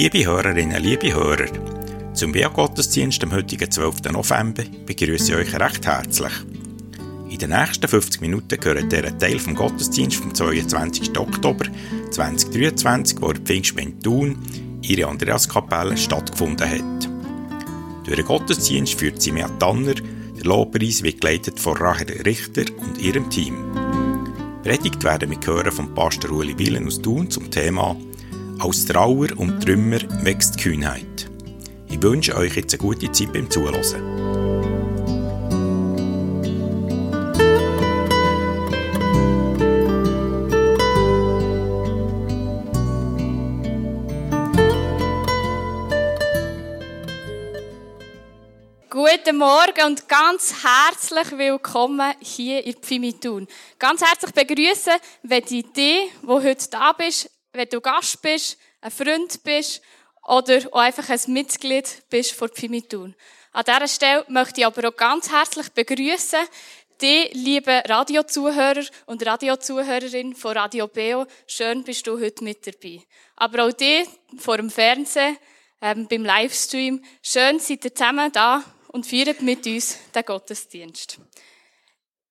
Liebe Hörerinnen, liebe Hörer, zum Wehrgottesdienst am heutigen 12. November begrüße ich euch recht herzlich. In den nächsten 50 Minuten gehört der Teil vom Gottesdienst vom 22. Oktober 2023, wo der Pfingstgemeinde Thun ihre Andreaskapelle stattgefunden hat. Durch den Gottesdienst führt Simea Tanner, der Lobpreis wird geleitet von Rahel Richter und ihrem Team. Predigt werden wir hören von Pastor Uli Willen aus Thun zum Thema aus Trauer und Trümmer wächst Kühnheit. Ich wünsche euch jetzt eine gute Zeit beim Zuhören. Guten Morgen und ganz herzlich willkommen hier in Pfimitun. Ganz herzlich begrüßen, wenn die Idee, wo heute da bist, wenn du Gast bist, ein Freund bist oder auch einfach ein Mitglied bist von Pimitun. An dieser Stelle möchte ich aber auch ganz herzlich begrüßen die liebe Radiozuhörer und Radiozuhörerin von Radio Beo. Schön bist du heute mit dabei. Aber auch die vor dem Fernsehen, ähm, beim Livestream. Schön seid ihr zusammen da und feiert mit uns den Gottesdienst.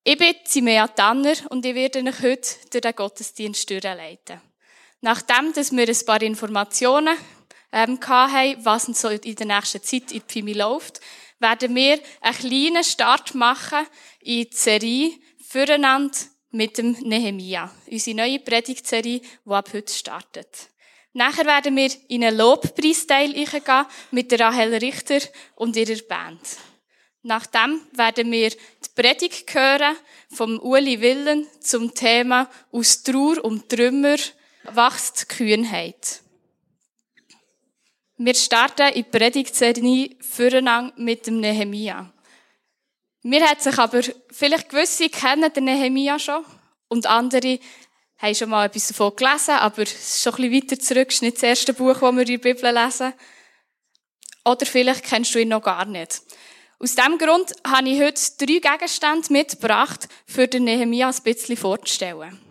Ich bin Simea Tanner und ich werde euch heute durch den Gottesdienst durchleiten. Nachdem, dass wir ein paar Informationen ähm, hatten, was so in der nächsten Zeit in Pfimi läuft, werden wir einen kleinen Start machen in die Serie Füreinander mit dem Nehemia. Unsere neue Predigtserie, die ab heute startet. Nachher werden wir in einen Lobpreisteil gehen mit der Rahel Richter und ihrer Band. Nachdem werden wir die Predigt hören vom Uli Willen zum Thema aus Trauer und Trümmer wächst Kühnheit. Wir starten in die Predigtserie füreinander mit dem Nehemia. Mir hat sich aber vielleicht gewisse kennen den Nehemia schon und andere haben schon mal etwas davon gelesen, aber es ist schon ein bisschen weiter zurück. Es ist nicht das erste Buch, das wir in der Bibel lesen. Oder vielleicht kennst du ihn noch gar nicht. Aus diesem Grund habe ich heute drei Gegenstände mitgebracht, für den Nehemia ein bisschen vorzustellen.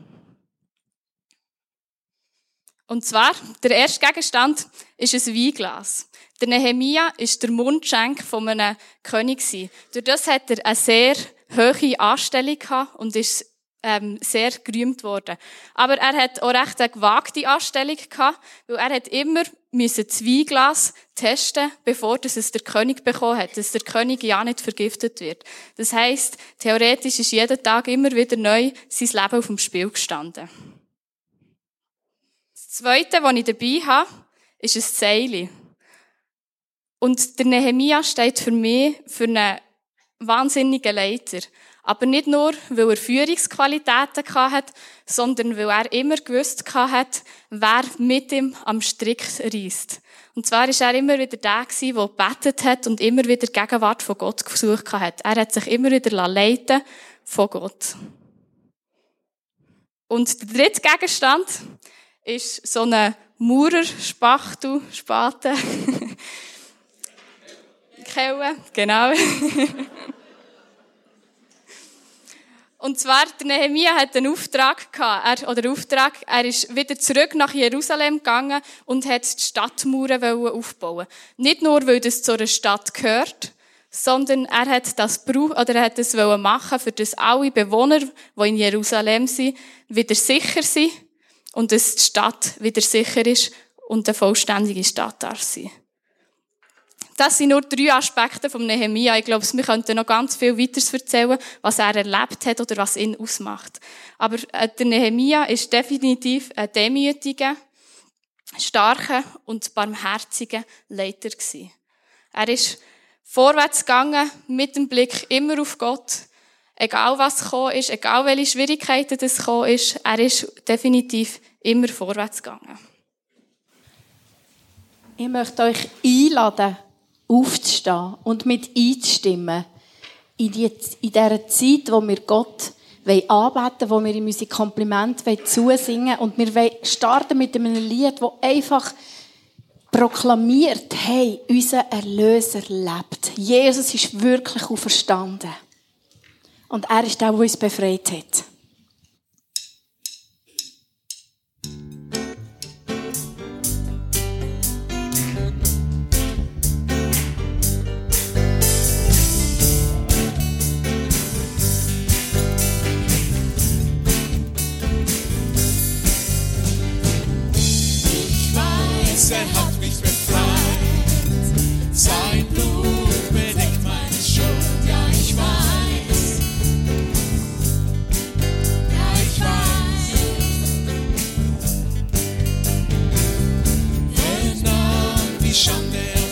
Und zwar, der erste Gegenstand ist ein Weinglas. Der Nehemia ist der Mundschenk von einem König. Durch das hat er eine sehr hohe Anstellung gehabt und ist ähm, sehr gerühmt worden. Aber er hat auch recht eine gewagte Anstellung gehabt, weil er hat immer müssen das Weinglas testen, bevor das es der König bekommen hat, dass der König ja nicht vergiftet wird. Das heißt, theoretisch ist jeden Tag immer wieder neu sein Leben auf dem Spiel gestanden. Das Zweite, was ich dabei habe, ist ein Seil. Und der Nehemia steht für mich für einen wahnsinnigen Leiter. Aber nicht nur, weil er Führungsqualitäten hat, sondern weil er immer gewusst hat, wer mit ihm am Strick reist. Und zwar ist er immer wieder der der gebetet hat und immer wieder Gegenwart von Gott gesucht hat. Er hat sich immer wieder leiten von Gott. Und der dritte Gegenstand ist so eine Maurerspachtel, Spaten. Kelle, genau. Und zwar, der Nehemia hat einen Auftrag gehabt, er, oder Auftrag, er ist wieder zurück nach Jerusalem gegangen und hat die Stadtmauern aufbauen. Nicht nur, weil das zu einer Stadt gehört, sondern er hat das oder er hat das machen, für das alle Bewohner, die in Jerusalem sind, wieder sicher sind und dass die Stadt wieder sicher ist und eine vollständige Stadt darf sein. Das sind nur drei Aspekte vom Nehemia. Ich glaube, wir könnten noch ganz viel weiteres erzählen, was er erlebt hat oder was ihn ausmacht. Aber äh, der Nehemia ist definitiv ein demütiger, starker und barmherziger Leiter gewesen. Er ist vorwärts gegangen mit dem Blick immer auf Gott Egal was gekommen ist, egal welche Schwierigkeiten das gekommen ist, er ist definitiv immer vorwärts gegangen. Ich möchte euch einladen, aufzustehen und mit einzustimmen in, die, in dieser Zeit, wo wir Gott anbeten wo wir ihm unsere Komplimente zusingen und wir starten mit einem Lied, das einfach proklamiert, hey, unser Erlöser lebt. Jesus ist wirklich auferstanden. Und er ist der, der uns befreit hat.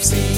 See.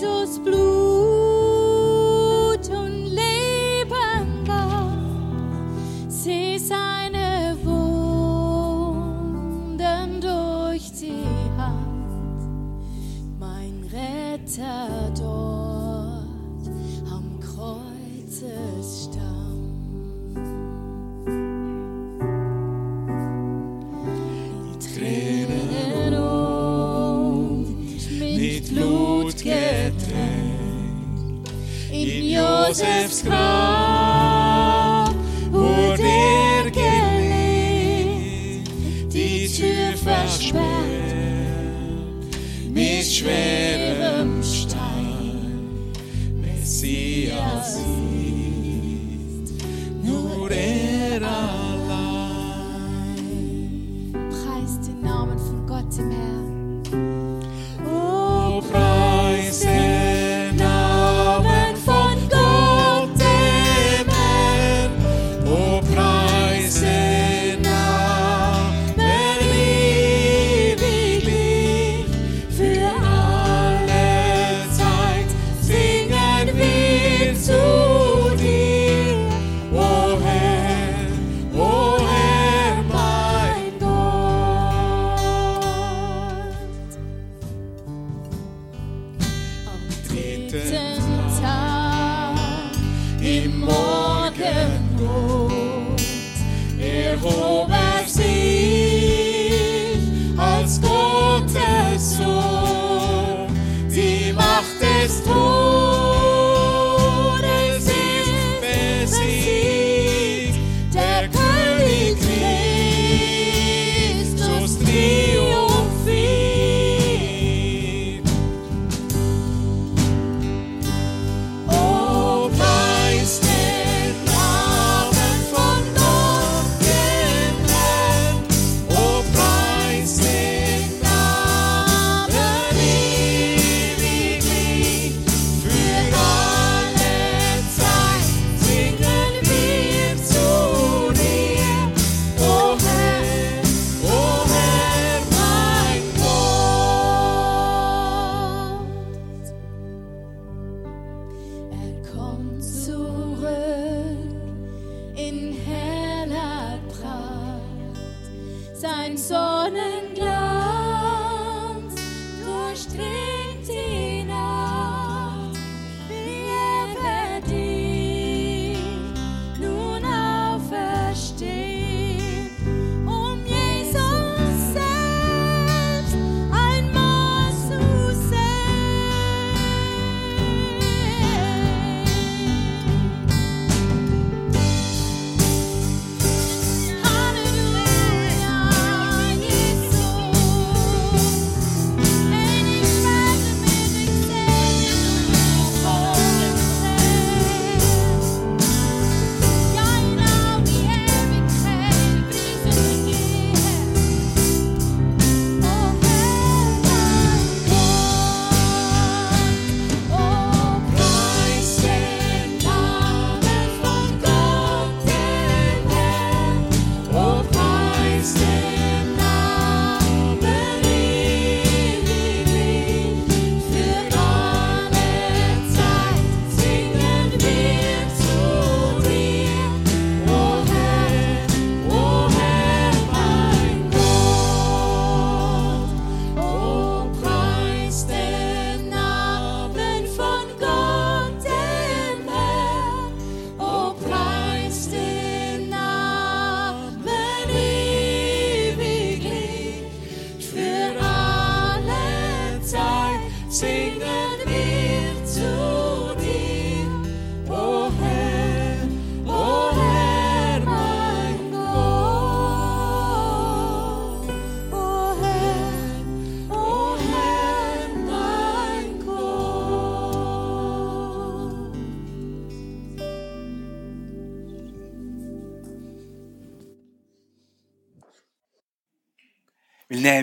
Jesus blue. Joseph's cross.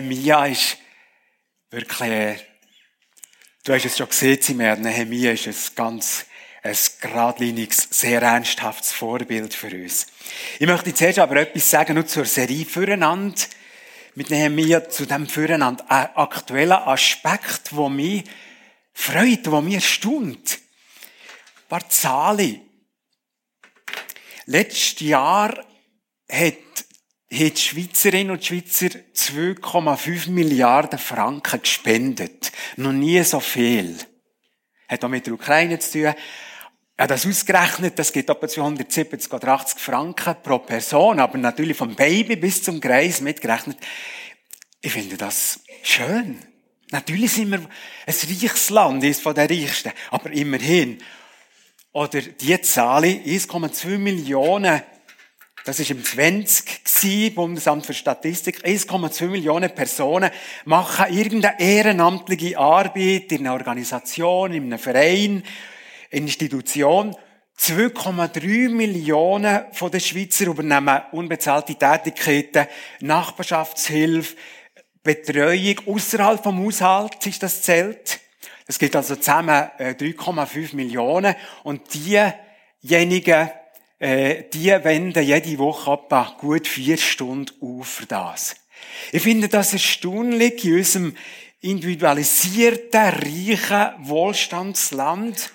Nehemia ist wirklich, du hast es schon gesehen, Simmer, Nehemia ist ein ganz, ein geradliniges, sehr ernsthaftes Vorbild für uns. Ich möchte zuerst aber etwas sagen, nur zur Serie Füreinander, mit Nehemia, zu dem Füreinander, ein aktueller Aspekt, wo mich freut, wo mich erstaunt. Ein paar Zahlen. Letztes Jahr hat, hat die Schweizerinnen und Schweizer 2,5 Milliarden Franken gespendet. Noch nie so viel. Hat auch mit der Ukraine zu tun. Hat das ausgerechnet, das gibt etwa 270 oder 80 Franken pro Person, aber natürlich vom Baby bis zum Greis mitgerechnet. Ich finde das schön. Natürlich sind wir ein reiches Land, eines von den reichsten, aber immerhin. Oder die Zahl, 1,2 Millionen, das ist im 20 gewesen, Bundesamt für Statistik, 1,2 Millionen Personen machen irgendeine ehrenamtliche Arbeit in einer Organisation, in einem Verein, Institution. 2,3 Millionen von den Schweizer übernehmen unbezahlte Tätigkeiten, Nachbarschaftshilfe, Betreuung außerhalb vom Haushalt ist das zählt. Es gibt also zusammen äh, 3,5 Millionen und diejenigen, äh, die wenden jede Woche etwa gut vier Stunden auf für das. Ich finde das erstaunlich in unserem individualisierten, reichen Wohlstandsland,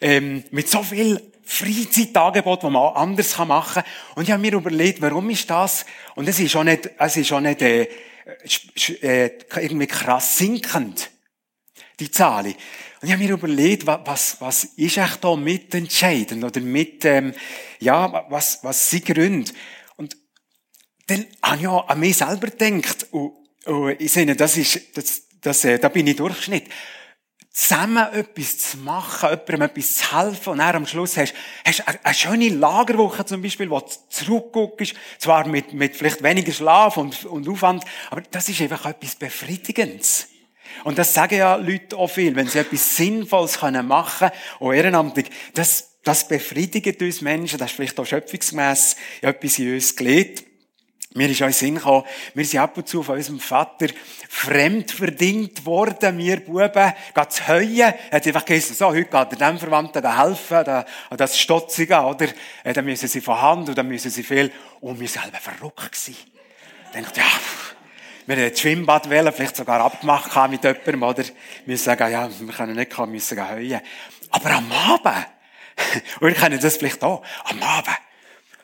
ähm, mit so viel Freizeitangebot, die man anders machen kann. Und ich habe mir überlegt, warum ist das? Und es ist auch nicht, es ist auch nicht äh, äh, irgendwie krass sinkend. die Zahlen. Und ich habe mir überlegt, wa- was, was ist echt da mitentscheidend oder mit, ähm, ja, was, was sind Gründe? Und dann habe ich auch an mich selber gedacht, und, und ich sehe, das ist, das, das, äh, da bin ich Durchschnitt. Zusammen etwas zu machen, jemandem etwas zu helfen, und dann am Schluss hast du eine, eine schöne Lagerwoche zum Beispiel, wo du zurückguckst, zwar mit, mit vielleicht weniger Schlaf und, und Aufwand, aber das ist einfach etwas Befriedigendes. Und das sagen ja Leute auch viel, wenn sie etwas Sinnvolles können machen und ehrenamtlich, das, das befriedigt uns Menschen, das ist vielleicht auch schöpfungsmässig etwas in uns gelegt. Mir ist auch in Sinn gekommen, wir sind ab und zu von unserem Vater fremdverdient worden, wir Buben, geht zu heuen, hat einfach gesagt, so, heute geht er dem Verwandten da helfen, da, das Stotzige, oder? Äh, Dann müssen sie von Hand, und dann müssen sie viel, und wir sind selber verrückt gewesen. Ich dachte, ja, pff, wir hätten das Schwimmbad wählen, vielleicht sogar abgemacht haben mit jemandem, oder? Wir sagen, ja, wir können nicht kommen, müssen gehen heuen. Aber am Abend, und wir kennen das vielleicht auch, am Abend,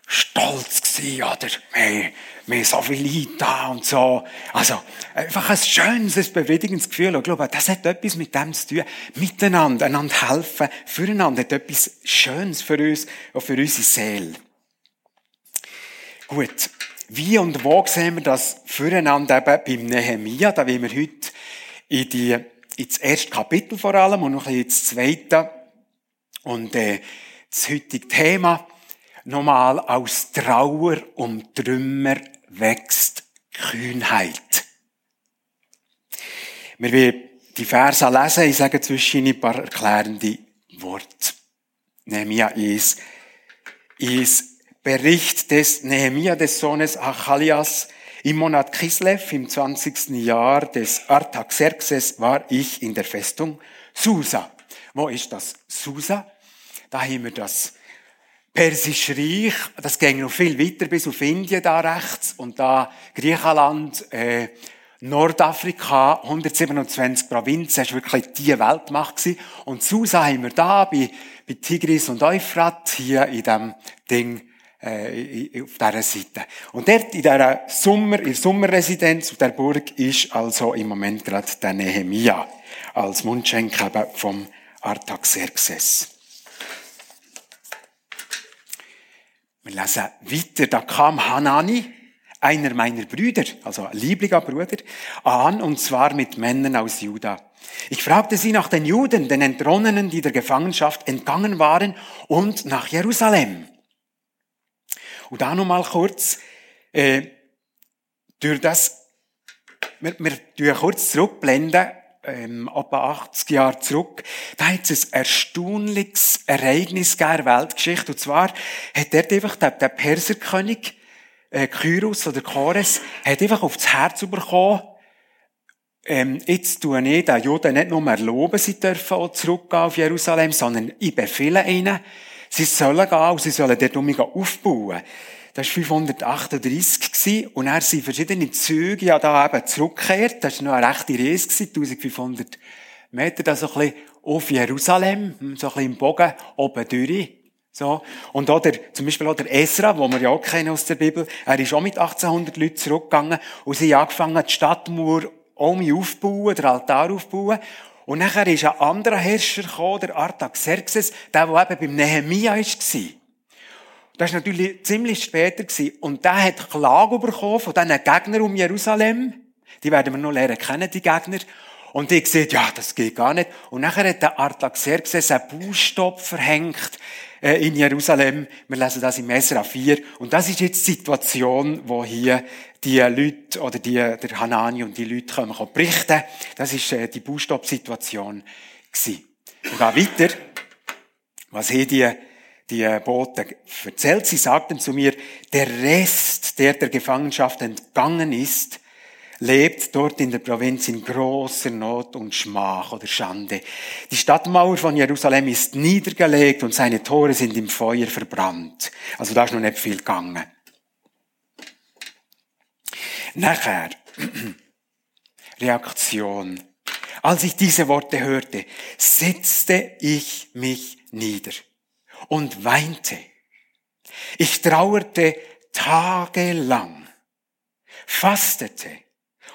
stolz gsi, oder? Wir, wir haben so viel Leute und so. Also, einfach ein schönes, ein befriedigendes Gefühl. Und glaube, das hat etwas mit dem zu tun. Miteinander, einander helfen, füreinander, hat etwas Schönes für uns, auch für unsere Seele. Gut. Wie und wo sehen wir das füreinander eben beim Nehemia? Da wollen wir heute in die, ins erste Kapitel vor allem und noch ein bisschen ins zweite. Und, äh, das heutige Thema nochmal aus Trauer um Trümmer wächst Kühnheit. Wir wollen die Verse lesen, ich sage zwischen ein paar erklärende Worte. Nehemia ist, ist Bericht des Nehemia des Sohnes Achalias. Im Monat Kislev, im 20. Jahr des Artaxerxes, war ich in der Festung Susa. Wo ist das Susa? Da haben wir das Persische Reich, das ging noch viel weiter bis auf Indien da rechts und da Griechenland, äh, Nordafrika, 127 Provinzen, das war wirklich die Weltmacht. Und Susa haben wir da bei, bei Tigris und Euphrat hier in dem Ding äh, auf dieser Seite. Und dort in dieser Sommer, in der Sommerresidenz auf der Burg ist also im Moment gerade der Nehemia als Mundschenk eben vom Artaxerxes. Wir lesen weiter. Da kam Hanani, einer meiner Brüder, also ein lieblicher Bruder, an, und zwar mit Männern aus Juda. Ich fragte sie nach den Juden, den Entronnenen, die der Gefangenschaft entgangen waren, und nach Jerusalem. Und da noch mal kurz, äh, durch das, wir, wir tun kurz zurückblenden, ähm, etwa 80 Jahre zurück, da hat es ein erstaunliches Ereignis in der Weltgeschichte. Und zwar hat dort einfach der, der Perserkönig, äh, Kyros oder Chores, hat einfach auf das Herz bekommen, ähm, jetzt tue ich den Juden nicht nur erlauben, sie dürfen auch zurückgehen auf Jerusalem, sondern ich befehle ihnen, sie sollen gehen und sie sollen dort um aufbauen. Das war 538 gewesen, und er sind verschiedene Züge ja da eben zurückgekehrt. Das war noch eine rechte Reise gewesen, 1500 Meter, da so ein bisschen auf Jerusalem, hm, so ein bisschen im Bogen oben durch. So. Und auch der, zum Beispiel auch der Esra, den wir ja auch kennen aus der Bibel, er ist auch mit 1800 Leuten zurückgegangen und sie haben angefangen, die Stadtmauer um aufzubauen, den Altar aufzubauen. Und nachher ist ein anderer Herrscher gekommen, der Artaxerxes, der, der eben beim Nehemia war. Das war natürlich ziemlich später. Und der hat Klage bekommen von diesen Gegnern um Jerusalem. Die werden wir noch lernen kennen, die Gegner. Und die gesagt, ja, das geht gar nicht. Und nachher hat der Artaxerxes einen Baustopp verhängt in Jerusalem. Wir lesen das im Esra 4. Und das ist jetzt die Situation, wo hier die Leute oder die, der Hanani und die Leute kommen, kommen berichten. Das ist äh, die Baustopp-Situation gewesen. Wir gehen weiter. Was hier die die Boten erzählt. Sie sagten zu mir, der Rest, der der Gefangenschaft entgangen ist, lebt dort in der Provinz in großer Not und Schmach oder Schande. Die Stadtmauer von Jerusalem ist niedergelegt und seine Tore sind im Feuer verbrannt. Also da ist noch nicht viel gegangen. Nachher, Reaktion. Als ich diese Worte hörte, setzte ich mich nieder und weinte. Ich trauerte tagelang, fastete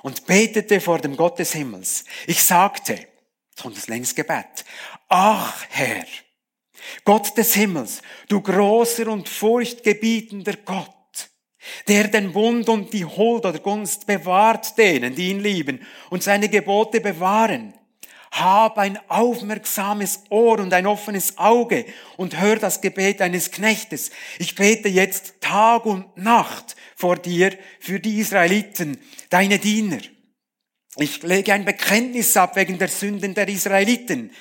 und betete vor dem Gott des Himmels. Ich sagte, kommt das längste Gebet. Ach, Herr, Gott des Himmels, du großer und furchtgebietender Gott, der den Bund und die Huld oder Gunst bewahrt denen, die ihn lieben und seine Gebote bewahren. Hab ein aufmerksames Ohr und ein offenes Auge und hör das Gebet eines Knechtes. Ich bete jetzt Tag und Nacht vor dir für die Israeliten, deine Diener. Ich lege ein Bekenntnis ab wegen der Sünden der Israeliten.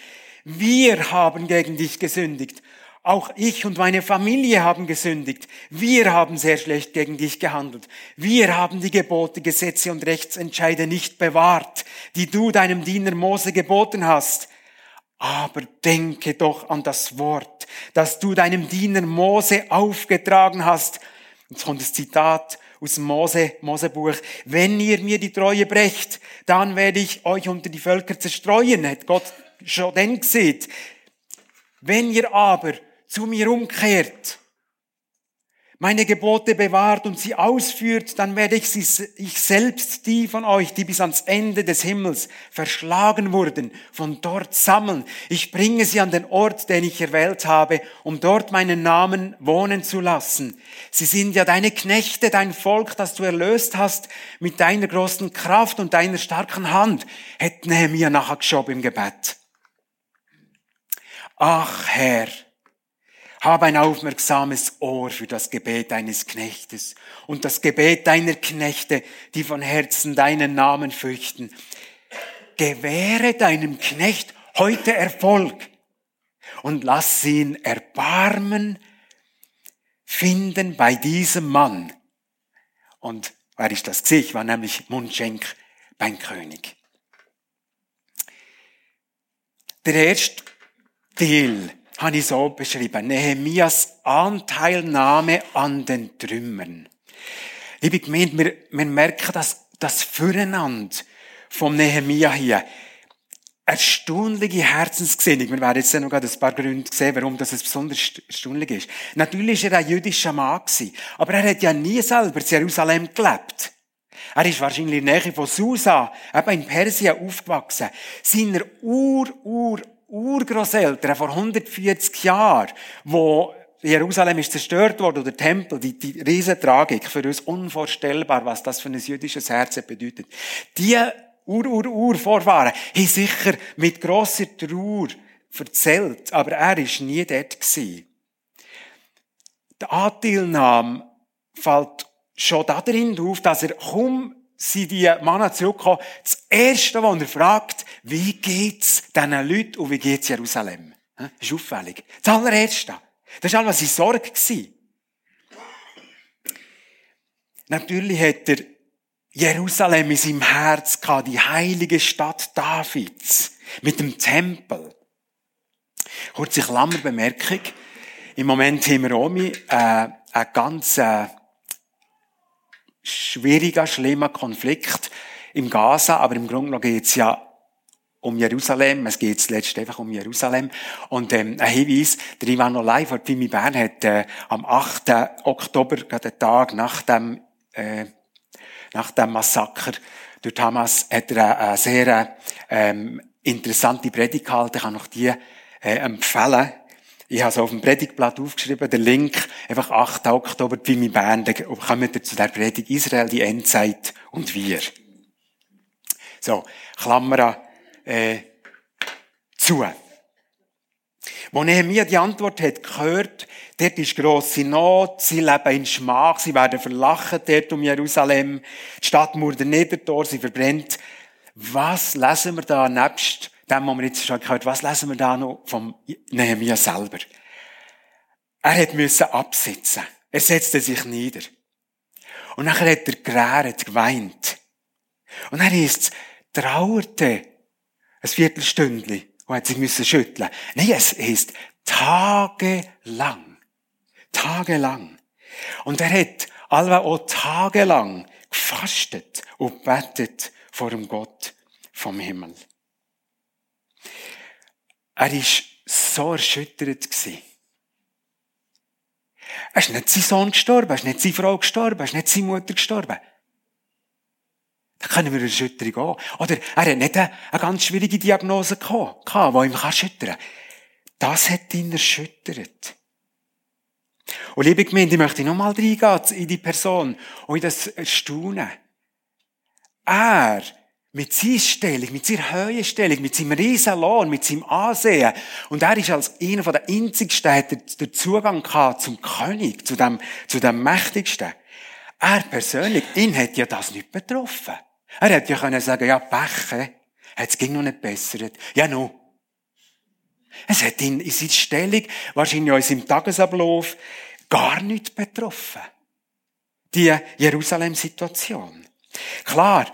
Wir haben gegen dich gesündigt. Auch ich und meine Familie haben gesündigt. Wir haben sehr schlecht gegen dich gehandelt. Wir haben die Gebote, Gesetze und Rechtsentscheide nicht bewahrt, die du deinem Diener Mose geboten hast. Aber denke doch an das Wort, das du deinem Diener Mose aufgetragen hast. Jetzt kommt das Zitat aus dem Mose, Mosebuch. Wenn ihr mir die Treue brecht, dann werde ich euch unter die Völker zerstreuen, hat Gott schon dann gesehen. Wenn ihr aber zu mir umkehrt, meine Gebote bewahrt und sie ausführt, dann werde ich, sie, ich selbst die von euch, die bis ans Ende des Himmels verschlagen wurden, von dort sammeln. Ich bringe sie an den Ort, den ich erwählt habe, um dort meinen Namen wohnen zu lassen. Sie sind ja deine Knechte, dein Volk, das du erlöst hast, mit deiner großen Kraft und deiner starken Hand, hätte Nehemiah nachher geschoben im Gebet. Ach Herr, hab ein aufmerksames Ohr für das Gebet deines Knechtes und das Gebet deiner Knechte, die von Herzen deinen Namen fürchten. Gewähre deinem Knecht heute Erfolg und lass ihn Erbarmen finden bei diesem Mann. Und wer ist das gesehen? War nämlich Mundschenk beim König. Der erste Teil habe ich so beschrieben. Nehemias Anteilnahme an den Trümmern. Liebe Gemeinde, wir, wir merken das, das Füreinander vom Nehemia hier. Erstaunliche Herzensgesinnung. Wir werden jetzt noch ein paar Gründe sehen, warum das besonders erstaunlich ist. Natürlich war er ein jüdischer Mann, aber er hat ja nie selber in Jerusalem gelebt. Er ist wahrscheinlich in der Nähe von Susa, eben in Persien aufgewachsen. Seiner Ur, Ur, Urgroßeltern vor 140 Jahren, wo Jerusalem ist zerstört worden, oder der Tempel, die, die Riesentragik, für uns unvorstellbar, was das für ein jüdisches Herz bedeutet. Die Ur-Ur-Ur-Vorfahren haben sicher mit grosser Trauer erzählt, aber er ist nie dort gewesen. Die Anteilnahme fällt schon darin auf, dass er kaum sind die Männer zurückgekommen. Das Erste, was er fragt, wie geht's diesen Leuten und wie geht's Jerusalem? Das ist auffällig. Das allererste. Das war alles in Sorge. Natürlich hat er Jerusalem in seinem Herz gehabt, die heilige Stadt Davids, mit dem Tempel. Kurze Klammerbemerkung. Im Moment haben wir auch äh, eine ganz äh, schwieriger, schlimmer Konflikt im Gaza, aber im Grunde genommen geht's ja um Jerusalem. Es geht letztlich einfach um Jerusalem. Und ähm, ein Hinweis, der Ivan Olay von Pimi Bern hat äh, am 8. Oktober, gerade den Tag nach dem, äh, nach dem Massaker durch Hamas, hat er eine sehr ähm, interessante Predigt gehalten. Ich kann noch die äh, empfehlen. Ich habe es auf dem Predigtblatt aufgeschrieben, der Link, einfach 8. Oktober, Pimi Bern, da kommen wir zu der Predigt Israel, die Endzeit und wir. So, Klammer äh, zu. Wo Nehemiah die Antwort hat gehört, dort ist grosse Not, sie leben in Schmach, sie werden verlachen dort um Jerusalem, die Stadtmauer der Niedertor, sie verbrennt. Was lesen wir da nebst dem, was wir jetzt schon gehört was lesen wir da noch vom Nehemiah selber? Er hat müssen absitzen. Er setzte sich nieder. Und nachher hat er geräret, geweint. Und er ist trauerte ein Viertelstündchen und hat sich müssen schütteln. Nein, es ist tagelang. Tagelang. Und er hat alle auch tagelang gefastet und betet vor dem Gott vom Himmel. Er ist so erschüttert. Er ist nicht sein Sohn gestorben, er ist nicht seine Frau gestorben, er ist nicht seine Mutter gestorben. Der können wir eine Erschütterung auch. Oder er hat nicht eine, eine ganz schwierige Diagnose gehabt, die ihm erschüttern kann. Das hat ihn erschüttert. Und liebe Gemeinde, ich möchte nochmal reingehen in die Person und in das Erstaunen. Er, mit seiner Stellung, mit seiner Höhenstellung, mit seinem riesen Lohn, mit seinem Ansehen, und er ist als einer der einzigsten, den Zugang gehabt zum König, zu dem, zu dem Mächtigsten. Er persönlich, ihn hat ja das nicht betroffen. Er hätte ja können sagen, ja, Pech, es ging noch nicht bessert. Ja, no. Es hat ihn in seiner Stellung, wahrscheinlich auch in seinem Tagesablauf, gar nicht betroffen. Die Jerusalem-Situation. Klar,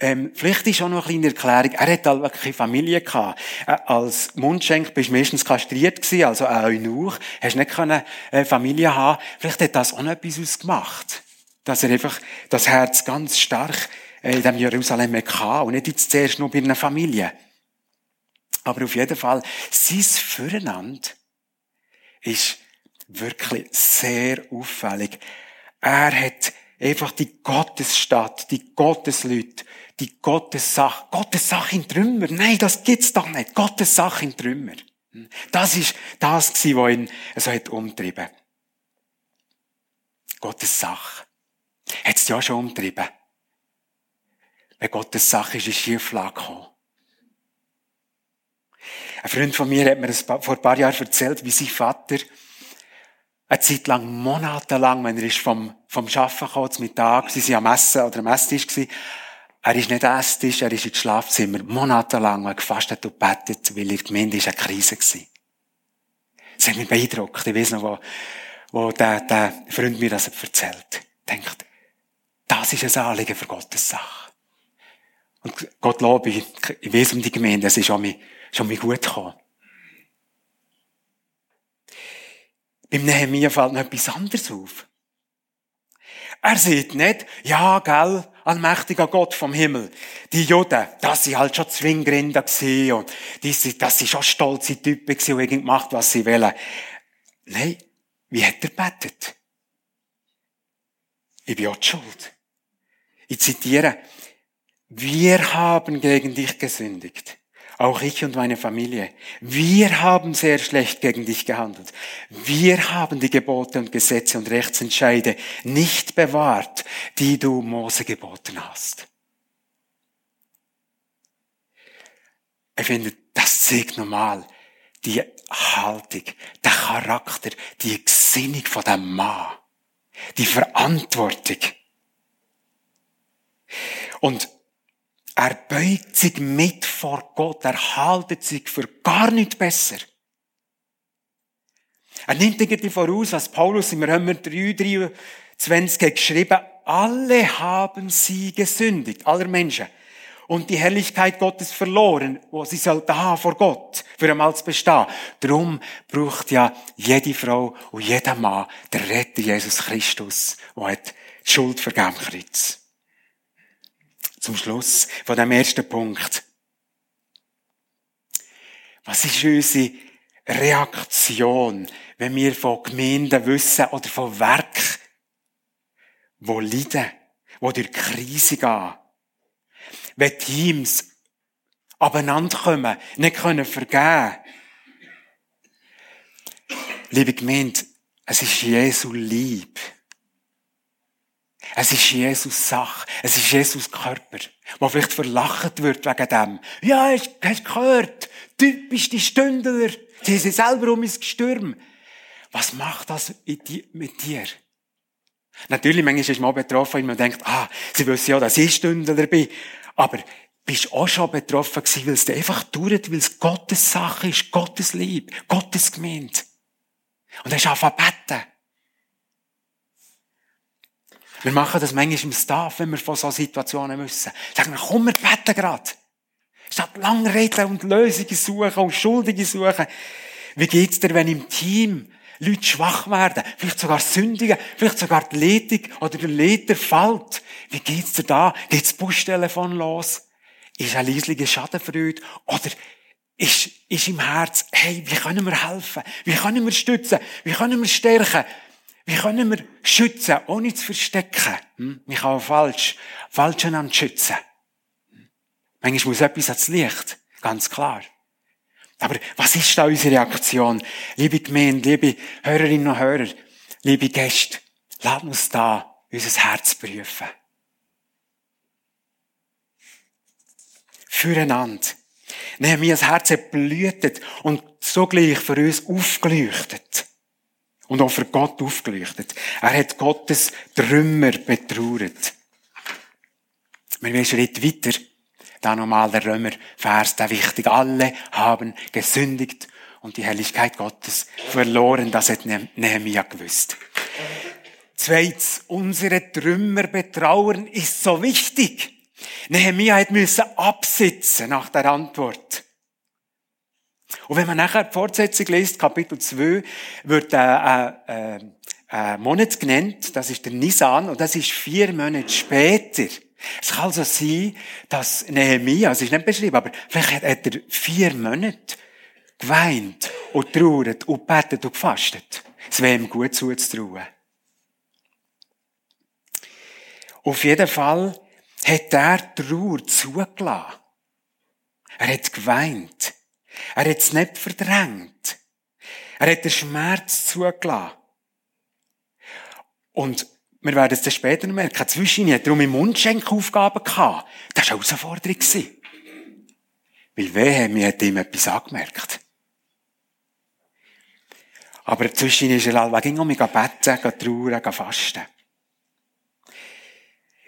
ähm, vielleicht ist auch noch eine kleine Erklärung. Er hat halt wirklich keine Familie gehabt. Äh, als Mundschenk bist du meistens kastriert gewesen, also auch Eunuch. Hast nicht können, äh, Familie haben. Vielleicht hat das auch noch etwas ausgemacht. Dass er einfach das Herz ganz stark äh, in dem Jerusalem hatte und nicht jetzt zuerst nur bei einer Familie. Aber auf jeden Fall, sein Füreinander ist wirklich sehr auffällig. Er hat einfach die Gottesstadt, die Gottesleute, die Gottessache, Gottessache in Trümmer. Nein, das gibt's doch nicht. Gottessache in Trümmer. Das ist das gewesen, was ihn so hat umtrieben. Gottes Sache. Hat es ja schon umtrieben. Wenn Gottes Sache ist, ist Schieflage gekommen. Ein Freund von mir hat mir vor ein paar Jahren erzählt, wie sein Vater eine Zeit lang, monatelang, wenn er vom, vom Arbeiten kam, zum Mittag, sie waren am Essen oder am Esstisch gewesen, er ist nicht am Esstisch, er ist ins Schlafzimmer, monatelang, er gefastet und betet, weil in der Gemeinde ist eine Krise gewesen. Das hat mich beeindruckt. Ich weiß noch, wo, wo der, der Freund mir das erzählt. Denkt, das ist ein Anliegen für Gottes Sache. Und Gott lobe, ich, ich weiß um die Gemeinde, es ist schon mir, schon mir gut gekommen. Beim Nehemiah fällt noch etwas anderes auf. Er sieht nicht, ja, gell, allmächtiger Gott vom Himmel. Die Juden, das sie halt schon Zwingrinder gewesen und die, das sie schon stolze Typen gewesen und gemacht, was sie wollen. Nein, wie hat er betet? Ich bin auch die schuld. Ich zitiere, wir haben gegen dich gesündigt. Auch ich und meine Familie. Wir haben sehr schlecht gegen dich gehandelt. Wir haben die Gebote und Gesetze und Rechtsentscheide nicht bewahrt, die du Mose geboten hast. Ich finde, das zeigt normal die Haltung, der Charakter, die Gesinnung von dem Mann, die Verantwortung. Und er beugt sich mit vor Gott. Er haltet sich für gar nicht besser. Er nimmt irgendwie voraus, was Paulus im Römer 3, 23 hat geschrieben, alle haben sie gesündigt, aller Menschen. Und die Herrlichkeit Gottes verloren, wo sie sollten haben vor Gott, für einmal zu bestehen. Darum braucht ja jede Frau und jeder Mann der Retter Jesus Christus, der hat die Schuld vergeben Kreuz zum Schluss von dem ersten Punkt. Was ist unsere Reaktion, wenn wir von Gemeinden wissen oder von Werk, wo leiden, wo durch Krise gehen, wenn Teams abeinander kommen, nicht können vergeben. Liebe Gemeinde, es ist Jesu Lieb es ist Jesus Sache. Es ist Jesus Körper. Wo vielleicht verlacht wird wegen dem. Ja, hast du gehört? Typisch die Stündler. Die sind selber um ins Gestürm. Was macht das mit dir? Natürlich, manchmal ist man auch betroffen, wenn man denkt, ah, sie wissen ja, dass ich Stündler bin. Aber bist auch schon betroffen gewesen, weil es dir einfach dauert, weil es Gottes Sache ist, Gottes Lieb, Gottes Gemeinde. Und er ist angefangen beten. Wir machen das manchmal im Staff, wenn wir von so Situationen müssen. Sagen wir, komm, wir beten gerade. Statt lang reden und Lösungen suchen und Schuldige suchen. Wie geht's dir, wenn im Team Leute schwach werden, vielleicht sogar sündigen, vielleicht sogar die Leitung oder der Leiter fällt? Wie geht's dir da? Geht's das Bustelefon los? Ist eine leisliche Schadenfreude? Oder ist, ist im Herz, hey, wie können wir helfen? Wie können wir stützen? Wie können wir stärken? Wie können wir schützen, ohne zu verstecken? Hm? Ich kann falsch, falsch einander schützen. Manchmal muss etwas ans Licht. Ganz klar. Aber was ist da unsere Reaktion? Liebe Gemeinde, liebe Hörerinnen und Hörer, liebe Gäste, lasst uns da unser Herz prüfen. Füreinander. Nehemias Herz hat blühtet und sogleich für uns aufgeleuchtet. Und auch für Gott aufgeleuchtet. Er hat Gottes Trümmer betrauert. Wir gehen Schritt weiter. Da nochmal der Römer-Vers, der wichtig. Alle haben gesündigt und die Helligkeit Gottes verloren. Das hat Nehemiah gewusst. Zweitens, unsere Trümmer betrauern ist so wichtig. Nehemiah hat müssen absitzen nach der Antwort. Und wenn man nachher die Fortsetzung liest, Kapitel 2, wird ein äh, äh, äh, Monat genannt, das ist der Nisan, und das ist vier Monate später. Es kann also sein, dass Nehemiah, es ist nicht beschrieben, aber vielleicht hat er vier Monate geweint und trauert und betet und gefastet. Es wäre ihm gut zuzutrauen. Auf jeden Fall hat er Trauer zugelassen. Er hat geweint. Er hat es nicht verdrängt. Er hat den Schmerz zugelassen. Und wir werden es dann später merken. Zwischen hat darum im Mundschenkaufgaben gehabt. Das war eine Herausforderung. Weil wehe, mir hat ihm etwas angemerkt. Aber zwischen ist er allweg um mich beten, trauern, fasten.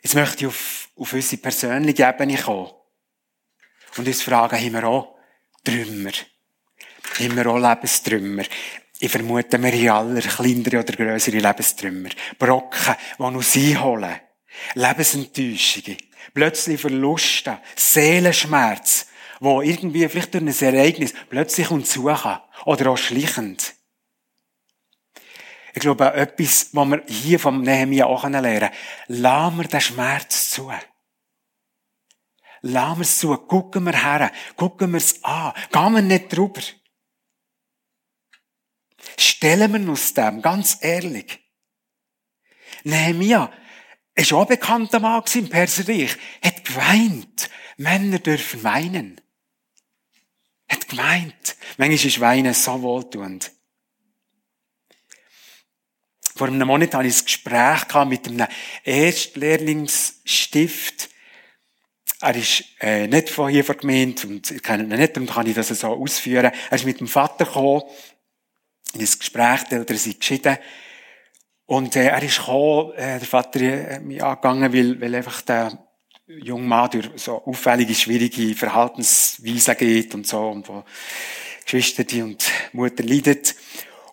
Jetzt möchte ich auf, auf unsere persönliche Ebene kommen. Und uns fragen, haben wir auch Trümmer? Wir auch Lebenstrümmer? Ich vermute, wir haben alle kleinere oder grössere Lebenstrümmer. Brocken, die uns einholen. Lebensenttäuschungen. Plötzlich Verluste. Seelenschmerz. Wo irgendwie vielleicht durch ein Ereignis plötzlich uns suchen. Oder auch schleichend. Ich glaube, etwas, was wir hier vom Nehemiah auch lernen können. Lassen wir den Schmerz zu. Lassen wir es zu. Gucken wir her. Gucken wir es an. Gehen wir nicht drüber. Stellen wir uns dem, ganz ehrlich. Nehemiah ist auch bekannter Mann im Perserreich, hat geweint. Männer dürfen weinen. Hat geweint. Manchmal ist Weinen so wohltuend. Vor einem Monat hatte ich ein Gespräch mit einem Erstlehrlingsstift. Er ist äh, nicht von hier von Gemeinde und ich kenne ihn nicht, darum kann ich das so ausführen. Er ist mit dem Vater gekommen, in ein Gespräch, die Eltern sind geschieden. Und äh, er ist gekommen, äh, der Vater äh, mich angegangen, weil, weil einfach der junge Mann durch so auffällige, schwierige Verhaltensweisen geht und so, und wo Geschwister und Mutter leidet.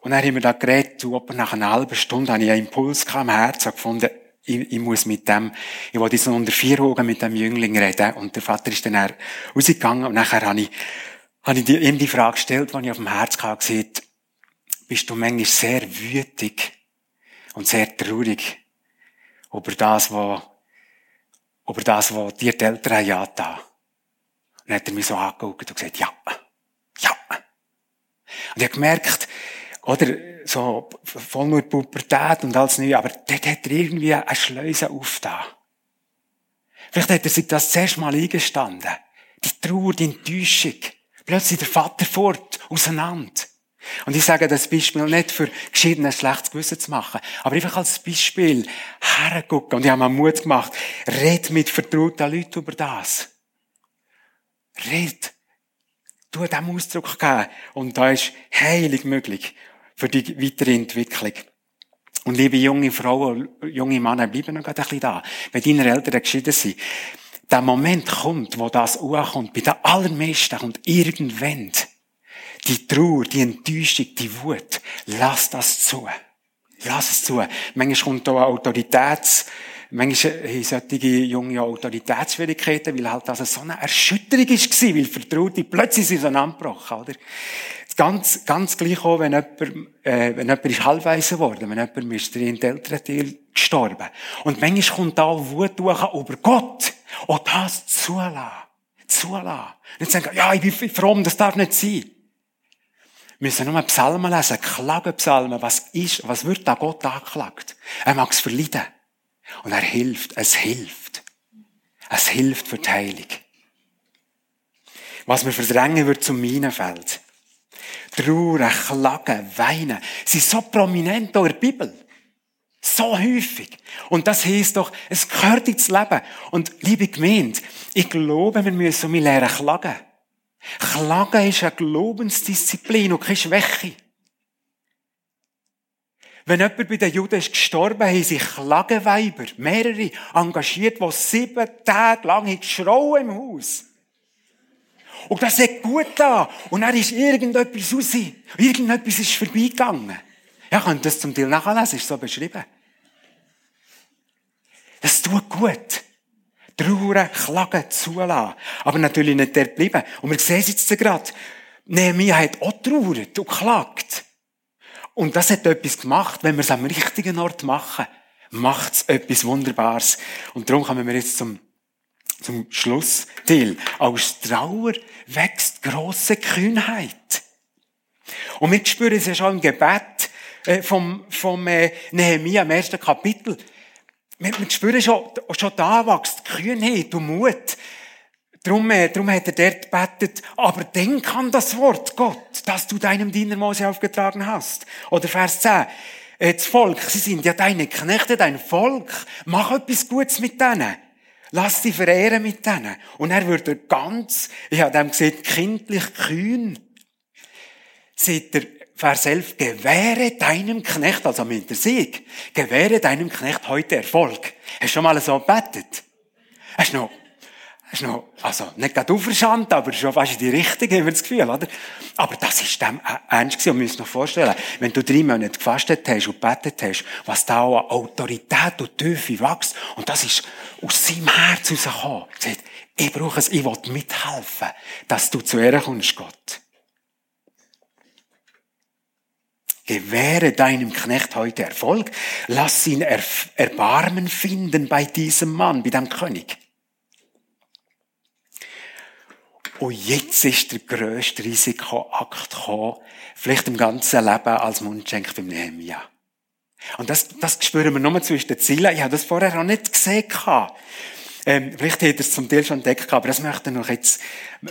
Und dann haben wir da geredet, und etwa nach einer halben Stunde habe ich einen Impuls am Herzen gefunden, ich, ich muss mit dem, ich wollte jetzt noch unter vier Augen mit dem Jüngling reden. Und der Vater ist dann rausgegangen und nachher habe ich, habe ich ihm die Frage gestellt, die ich auf dem Herz hatte, gesagt, bist du manchmal sehr wütig und sehr traurig über das, was, über das, was dir die Eltern ja da. Und dann hat er mich so angeguckt und gesagt, ja, ja. Und ich habe gemerkt, oder, so, voll nur Pubertät und alles Neue, aber dort hat er irgendwie eine Schleuse aufgetan. Vielleicht hat er sich das zuerst mal eingestanden. Die Trauer, die Enttäuschung. Plötzlich der Vater fort, auseinander. Und ich sage das Beispiel nicht für geschiedene schlechtes Gewissen zu machen, aber einfach als Beispiel hergucken. Und ich habe mir Mut gemacht. Red mit vertrauten Leuten über das. Red. Du dem Ausdruck geben. Und da ist Heilung möglich für die weitere Entwicklung. Und liebe junge Frauen, junge Männer, bleiben noch ein bisschen da. Wenn deine Eltern geschieden sind, der Moment kommt, wo das ankommt, bei den allermeisten kommt irgendwann die Trauer, die Enttäuschung, die Wut. Lass das zu. Lass es zu. Manchmal kommt da Autoritäts, manchmal haben solche junge Autoritätsschwierigkeiten, weil halt das so eine Erschütterung war, weil Vertraute plötzlich sind auseinandergebrochen, oder? Ganz, ganz gleich auch, wenn jemand, äh, wenn jemand ist halbweise geworden, wenn jemand ist in den Elternteil gestorben. Und manchmal kommt da Wut durch über Gott. Und das zulassen. Zulassen. Nicht sagen, ja, ich bin fromm, das darf nicht sein. Wir müssen nur Psalmen lesen, Klagenpsalmen. Was ist, was wird da Gott angeklagt? Er mag es verleiden. Und er hilft. Es hilft. Es hilft für die Heilung. was wir verdrängen wird zum Minenfeld. Trauern, Klagen, Weinen, sie sind so prominent in der Bibel. So häufig. Und das heisst doch, es gehört ins Leben. Und liebe Gemeinde, ich glaube, wir müssen um lernen klagen. Klagen ist eine Glaubensdisziplin und keine Schwäche. Wenn jemand bei den Juden ist gestorben, haben sich Klagenweiber, mehrere, engagiert, die sieben Tage lang geschrauen im Haus. Und das hat gut da. Und dann ist irgendetwas raus. Irgendetwas ist vorbeigegangen. Ja, könnt das zum Teil nachlesen, ist so beschrieben. Das tut gut. Trauern, klagen, zulassen. Aber natürlich nicht dort bleiben. Und wir sehen es jetzt gerade. Nehemiah hat auch trauert und klagt. Und das hat etwas gemacht, wenn wir es am richtigen Ort machen, macht es etwas Wunderbares. Und darum kommen wir jetzt zum, zum Schlussteil. Aus Trauer wächst grosse Kühnheit. Und wir spüren es ja schon im Gebet äh, vom, vom äh, Nehemiah im ersten Kapitel. Wir, wir spüren schon, schon da wächst Kühnheit und Mut. Darum, äh, darum hat er dort gebetet, aber denk an das Wort, Gott, das du deinem Diener Mose aufgetragen hast. Oder Vers 10. Äh, das Volk, sie sind ja deine Knechte, dein Volk. Mach etwas Gutes mit denen. Lass sie verehren mit denen. Und er wird ganz, ich habe dem gesehen, kindlich kühn. Seht er, Vers 11, gewähre deinem Knecht, also mit der Sieg, gewähre deinem Knecht heute Erfolg. Hast du schon mal so gebetet? Hast du noch ist noch, also, nicht gerade auferstanden, aber schon fast in die Richtung, haben wir das Gefühl, oder? Aber das ist dem ernst gewesen. Und wir müssen uns noch vorstellen, wenn du drei Monate gefastet hast und gebetet hast, was da auch an Autorität und Tiefe wächst, und das ist aus seinem Herz rausgekommen. Er sagt, ich brauche es, ich will mithelfen, dass du zu Ehren kommst, Gott. Gewähre deinem Knecht heute Erfolg. Lass ihn Erbarmen finden bei diesem Mann, bei dem König. Und jetzt ist der grösste Risikoakt gekommen, vielleicht im ganzen Leben als Mundschenk beim Nehemia. Und das, das spüren wir nur zwischen den Zielen. Ich habe das vorher auch nicht gesehen. Ähm, vielleicht hätte er es zum Teil schon entdeckt, aber das möchte ich noch jetzt,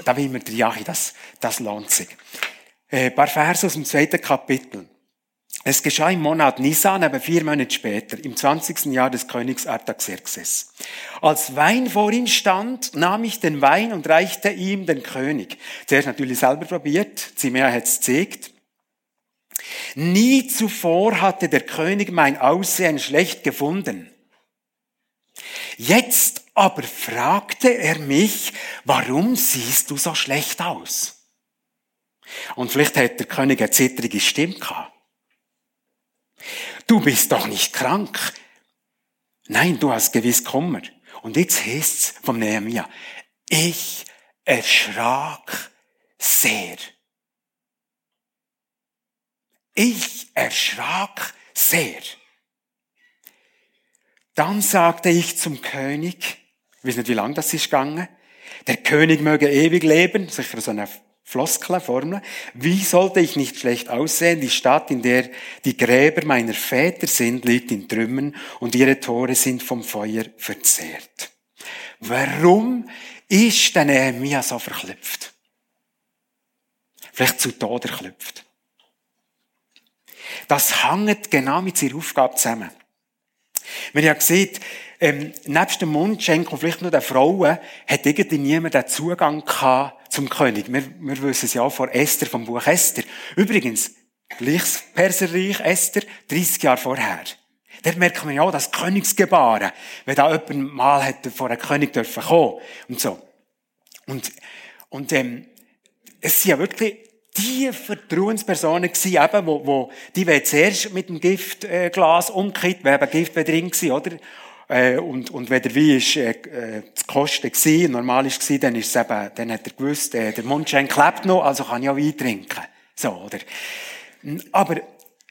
da will mir der Jachi, das, das lohnt sich. Äh, ein paar Verse aus dem zweiten Kapitel. Es geschah im Monat Nisan, aber vier Monate später, im 20. Jahr des Königs Artaxerxes. Als Wein vor ihm stand, nahm ich den Wein und reichte ihm den König. Zuerst natürlich selber probiert, Zimea hat es gezeigt. Nie zuvor hatte der König mein Aussehen schlecht gefunden. Jetzt aber fragte er mich, warum siehst du so schlecht aus? Und vielleicht hat der König eine zittrige Stimme gehabt. Du bist doch nicht krank. Nein, du hast gewiss Kummer. Und jetzt heißt's vom Nehemiah, ich erschrak sehr. Ich erschrak sehr. Dann sagte ich zum König, ich weiß nicht, wie lange das ist gegangen, der König möge ewig leben, sicher so eine Floskel, Formel. Wie sollte ich nicht schlecht aussehen? Die Stadt, in der die Gräber meiner Väter sind, liegt in Trümmern und ihre Tore sind vom Feuer verzehrt. Warum ist der Nehemiah so verklüpft? Vielleicht zu Tod erklüpft. Das hängt genau mit seiner Aufgabe zusammen. Wir haben gesehen, ähm, nebst dem Mundschenk und vielleicht nur den Frauen, hat irgendwie niemand den Zugang gehabt zum König. Wir, wir wissen es ja von Esther, vom Buch Esther. Übrigens, gleiches Perserreich Esther, 30 Jahre vorher. Dort merkt man ja auch das Königsgebaren, wenn da jemand mal hätte vor einem König dürfen kommen und so. Und, und ähm, es sind ja wirklich die Vertrauenspersonen gewesen, eben, wo, wo, die werden zuerst mit dem Giftglas umgekehrt, weil eben Gift drin war, oder? Äh, und, und wenn der Wein ist, äh, äh, zu kosten war, normal gewesen, dann ist es eben, dann hat er gewusst, äh, der Mundschein klebt noch, also kann ich auch Wein trinken. So, oder? Aber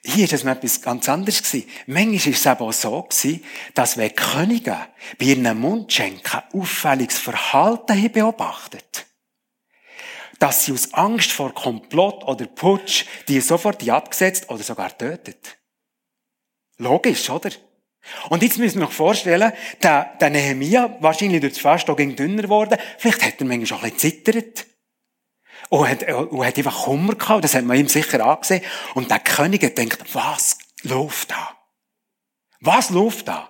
hier ist es noch etwas ganz anderes gewesen. Manchmal ist es eben auch so gewesen, dass wenn Könige bei ihren Mundschenken auffälliges Verhalten haben beobachtet, dass sie aus Angst vor Komplott oder Putsch die sofort abgesetzt oder sogar tötet. Logisch, oder? Und jetzt müssen wir uns vorstellen, der, der Nehemia, wahrscheinlich durch das Fest auch dünner geworden, vielleicht hat er manchmal auch ein bisschen zittert. Und hat, und hat einfach Hunger gehabt, das hat man ihm sicher angesehen. Und der König hat gedacht, was läuft da? Was läuft da?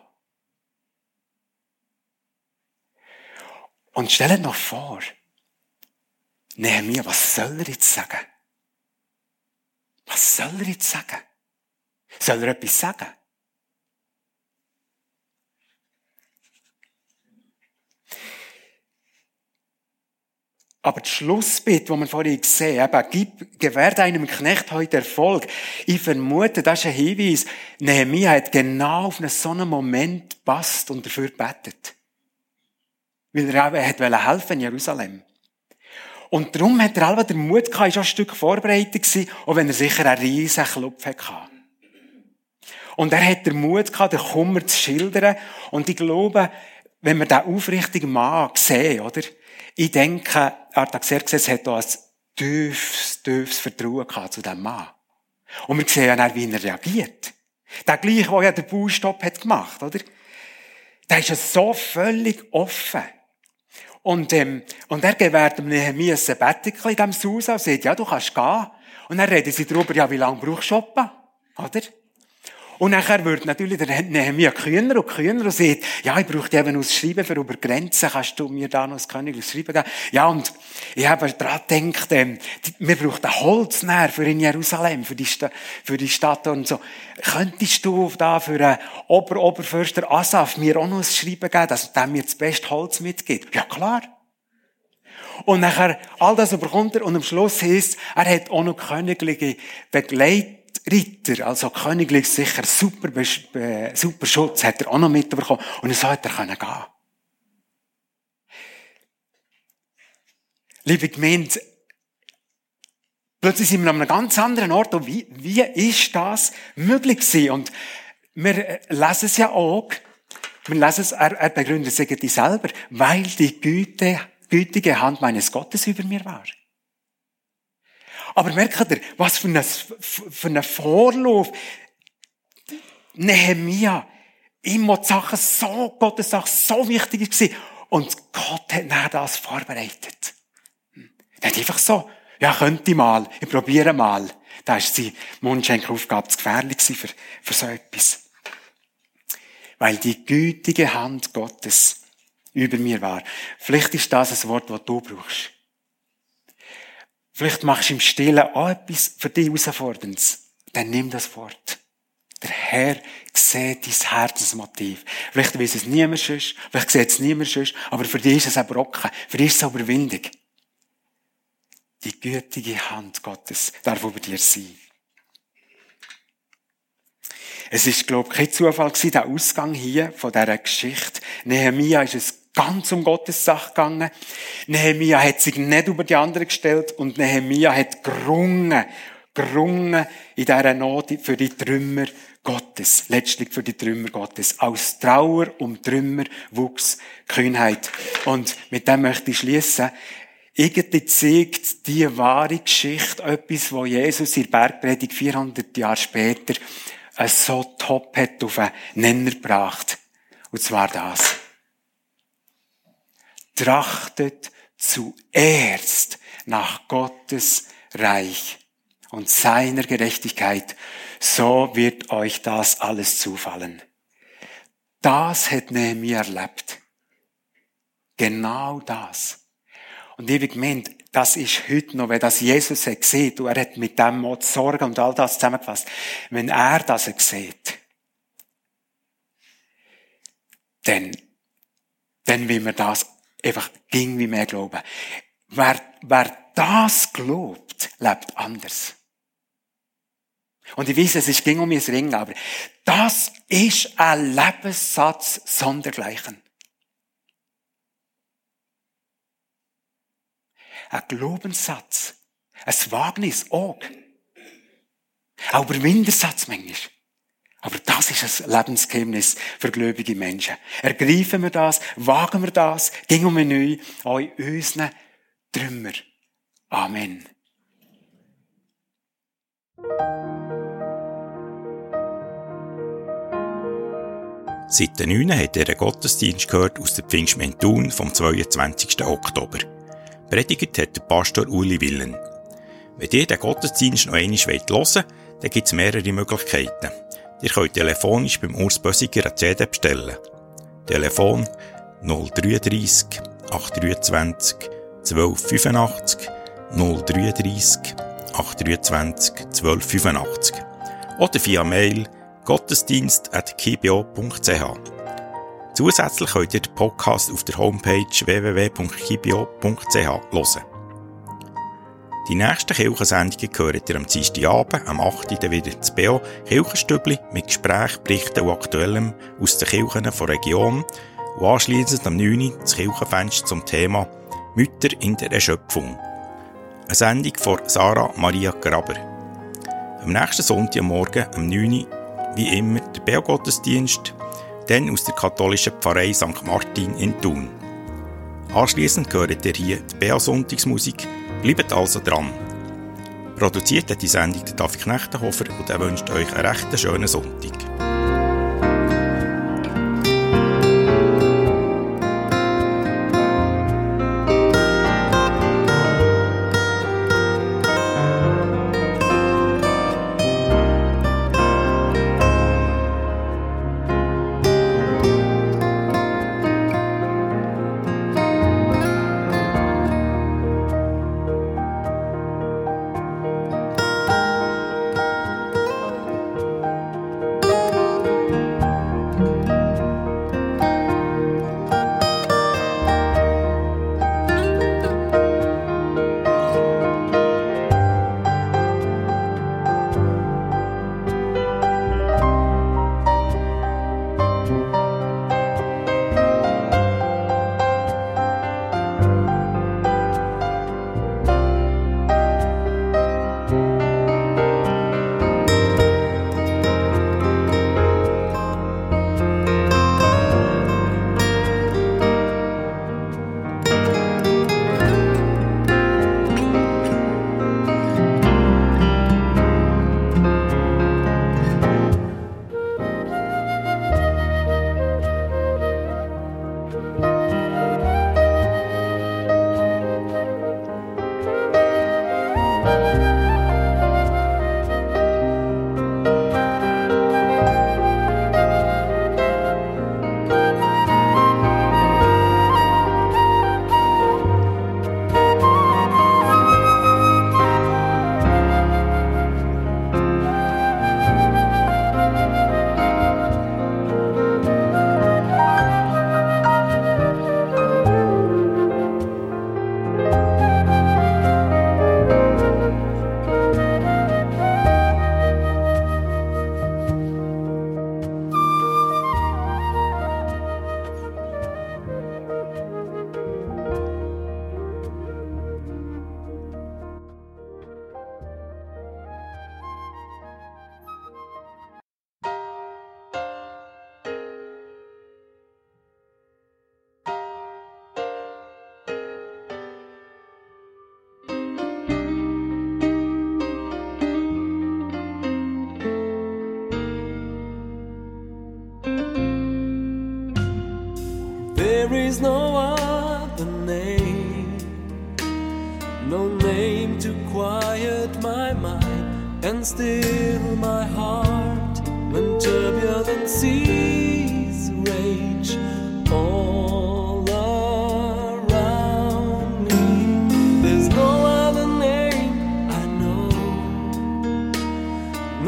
Und stellt noch vor, Nehemiah, was soll er jetzt sagen? Was soll er jetzt sagen? Soll er etwas sagen? Aber das Schlussbild, das wir vorhin gesehen haben, gib, gewährt einem Knecht heute Erfolg. Ich vermute, das ist ein Hinweis. Nehemiah hat genau auf einen so einen Moment gepasst und dafür gebetet. Weil er auch hat helfen in Jerusalem. Und darum hat er alle den Mut gehabt, ist auch ein Stück vorbereitet gewesen, auch wenn er sicher einen riesen Klopf hatte. Und er hat den Mut gehabt, den Kummer zu schildern. Und ich glaube, wenn wir diesen aufrichtigen Mann sehen, oder? Ich denke, Artaxerxes hat da ein tiefes, tiefes Vertrauen gehabt zu diesem Mann. Und wir sehen ja wie er reagiert. Der gleiche, der ja den Baustopp hat gemacht, oder? Der ist ja so völlig offen. Und, ähm, und er gewährt ihm Nehemiah ein Sabbatical in diesem Haus und sagt, ja, du kannst gehen. Und dann reden sie darüber, ja, wie lange brauchst du shoppen? Oder? Und nachher wird natürlich der Nehemiah kühner und kühner und sagt, ja, ich brauche eben aus Schreiben für über Grenzen, kannst du mir da noch das Königliches Schreiben geben? Ja, und ich habe daran gedacht, ähm, wir brauchen ein Holznähr für in Jerusalem, für die, Sta für die Stadt und so. Könntest du da für einen Ober Oberförster Asaf mir auch noch ein Schreiben geben, dass der mir das beste Holz mitgibt? Ja, klar. Und nachher, all das überkommt er und am Schluss heisst, er hat auch noch königliche Begleitung Ritter, also königlich sicher super, super Schutz hat er auch noch mitbekommen und so hat er können gehen. Liebe Gemeinde, plötzlich sind wir an einem ganz anderen Ort und wie, wie ist das möglich gewesen? Und wir lesen es ja auch, wir lesen es, er, er begründet sich selber, weil die Güte, gütige Hand meines Gottes über mir war. Aber merkt ihr, was für ein, für ein Vorlauf. Nehemiah, immer die Sachen so, Gottes Sache so wichtig war. Und Gott hat dann das vorbereitet. Er hat einfach so, ja, könnte ich mal, ich probiere mal. Da ist die Mundschenkeraufgabe zu gefährlich für, für so etwas. Weil die gütige Hand Gottes über mir war. Vielleicht ist das ein Wort, das du brauchst. Vielleicht machst du im Stillen auch etwas für dich herausforderndes. Dann nimm das Wort. Der Herr sieht dein Herzensmotiv. Vielleicht weiß es niemand sonst, vielleicht sieht es niemand sonst, aber für dich ist es ein Brocken, für dich ist es eine Überwindung. Die gütige Hand Gottes darf über dir sein. Es ist, glaube ich, kein Zufall gewesen, der Ausgang hier von dieser Geschichte. Nehemiah ist es ganz um Gottes Sache gegangen. Nehemia hat sich nicht über die anderen gestellt und Nehemia hat gerungen, gerungen in dieser Not für die Trümmer Gottes, letztlich für die Trümmer Gottes. Aus Trauer um Trümmer wuchs Kühnheit. Und mit dem möchte ich schließen. Irgendwie zeigt die wahre Geschichte etwas, wo Jesus in Bergpredigt 400 Jahre später so top hat auf einen Nenner gebracht. Und zwar das trachtet zuerst nach Gottes Reich und seiner Gerechtigkeit, so wird euch das alles zufallen. Das hat Nehemiah erlebt. Genau das. Und liebe Gemeinde, das ist heute noch, wenn das Jesus hat gesehen und er hat mit dem Mord Sorge und all das zusammengefasst. Wenn er das sieht, dann, dann will man das einfach ging wie mehr glauben. Wer, wer das glaubt, lebt anders. Und ich weiß, es ist ging um mein Ring, aber das ist ein Lebenssatz sondergleichen. Ein Glaubenssatz. Ein Wagnis auch. Auch Überwindersatz manchmal. Aber das ist ein Lebensgeheimnis für gläubige Menschen. Ergreifen wir das, wagen wir das, gehen wir neu an unseren Trümmer. Amen. Seit den 9 hat er einen Gottesdienst gehört aus der Pfingstmentun vom 22. Oktober. Predigt hat der Pastor Uli Willen. Wenn ihr den Gottesdienst noch einmal hören wollt, dann gibt es mehrere Möglichkeiten. Ihr könnt telefonisch beim Urs Bösiger eine CD bestellen. Telefon 033 823 1285 033 823 1285 oder via Mail gottesdienst.kibio.ch. Zusätzlich könnt ihr den Podcast auf der Homepage www.kibio.ch hören. Die nächsten Kirchensendungen gehört ihr am Dienstagabend, am 8. Uhr wieder zu BO Kirchenstübli mit Gesprächen, Berichten und Aktuellem aus den Kirchen der Region und anschliessend am 9. Uhr das Kirchenfenster zum Thema Mütter in der Erschöpfung. Eine Sendung von Sarah Maria Graber. Am nächsten Sonntagmorgen, am 9. Uhr, wie immer, der Beogottesdienst, dann aus der katholischen Pfarrei St. Martin in Thun. Anschliessend hört ihr hier die Bea-Sonntagsmusik, bleibt also dran. Produziert hat die Sendung der David Knechtenhofer und er wünscht euch einen recht schönen Sonntag.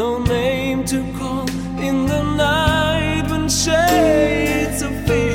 No name to call in the night when shades of fear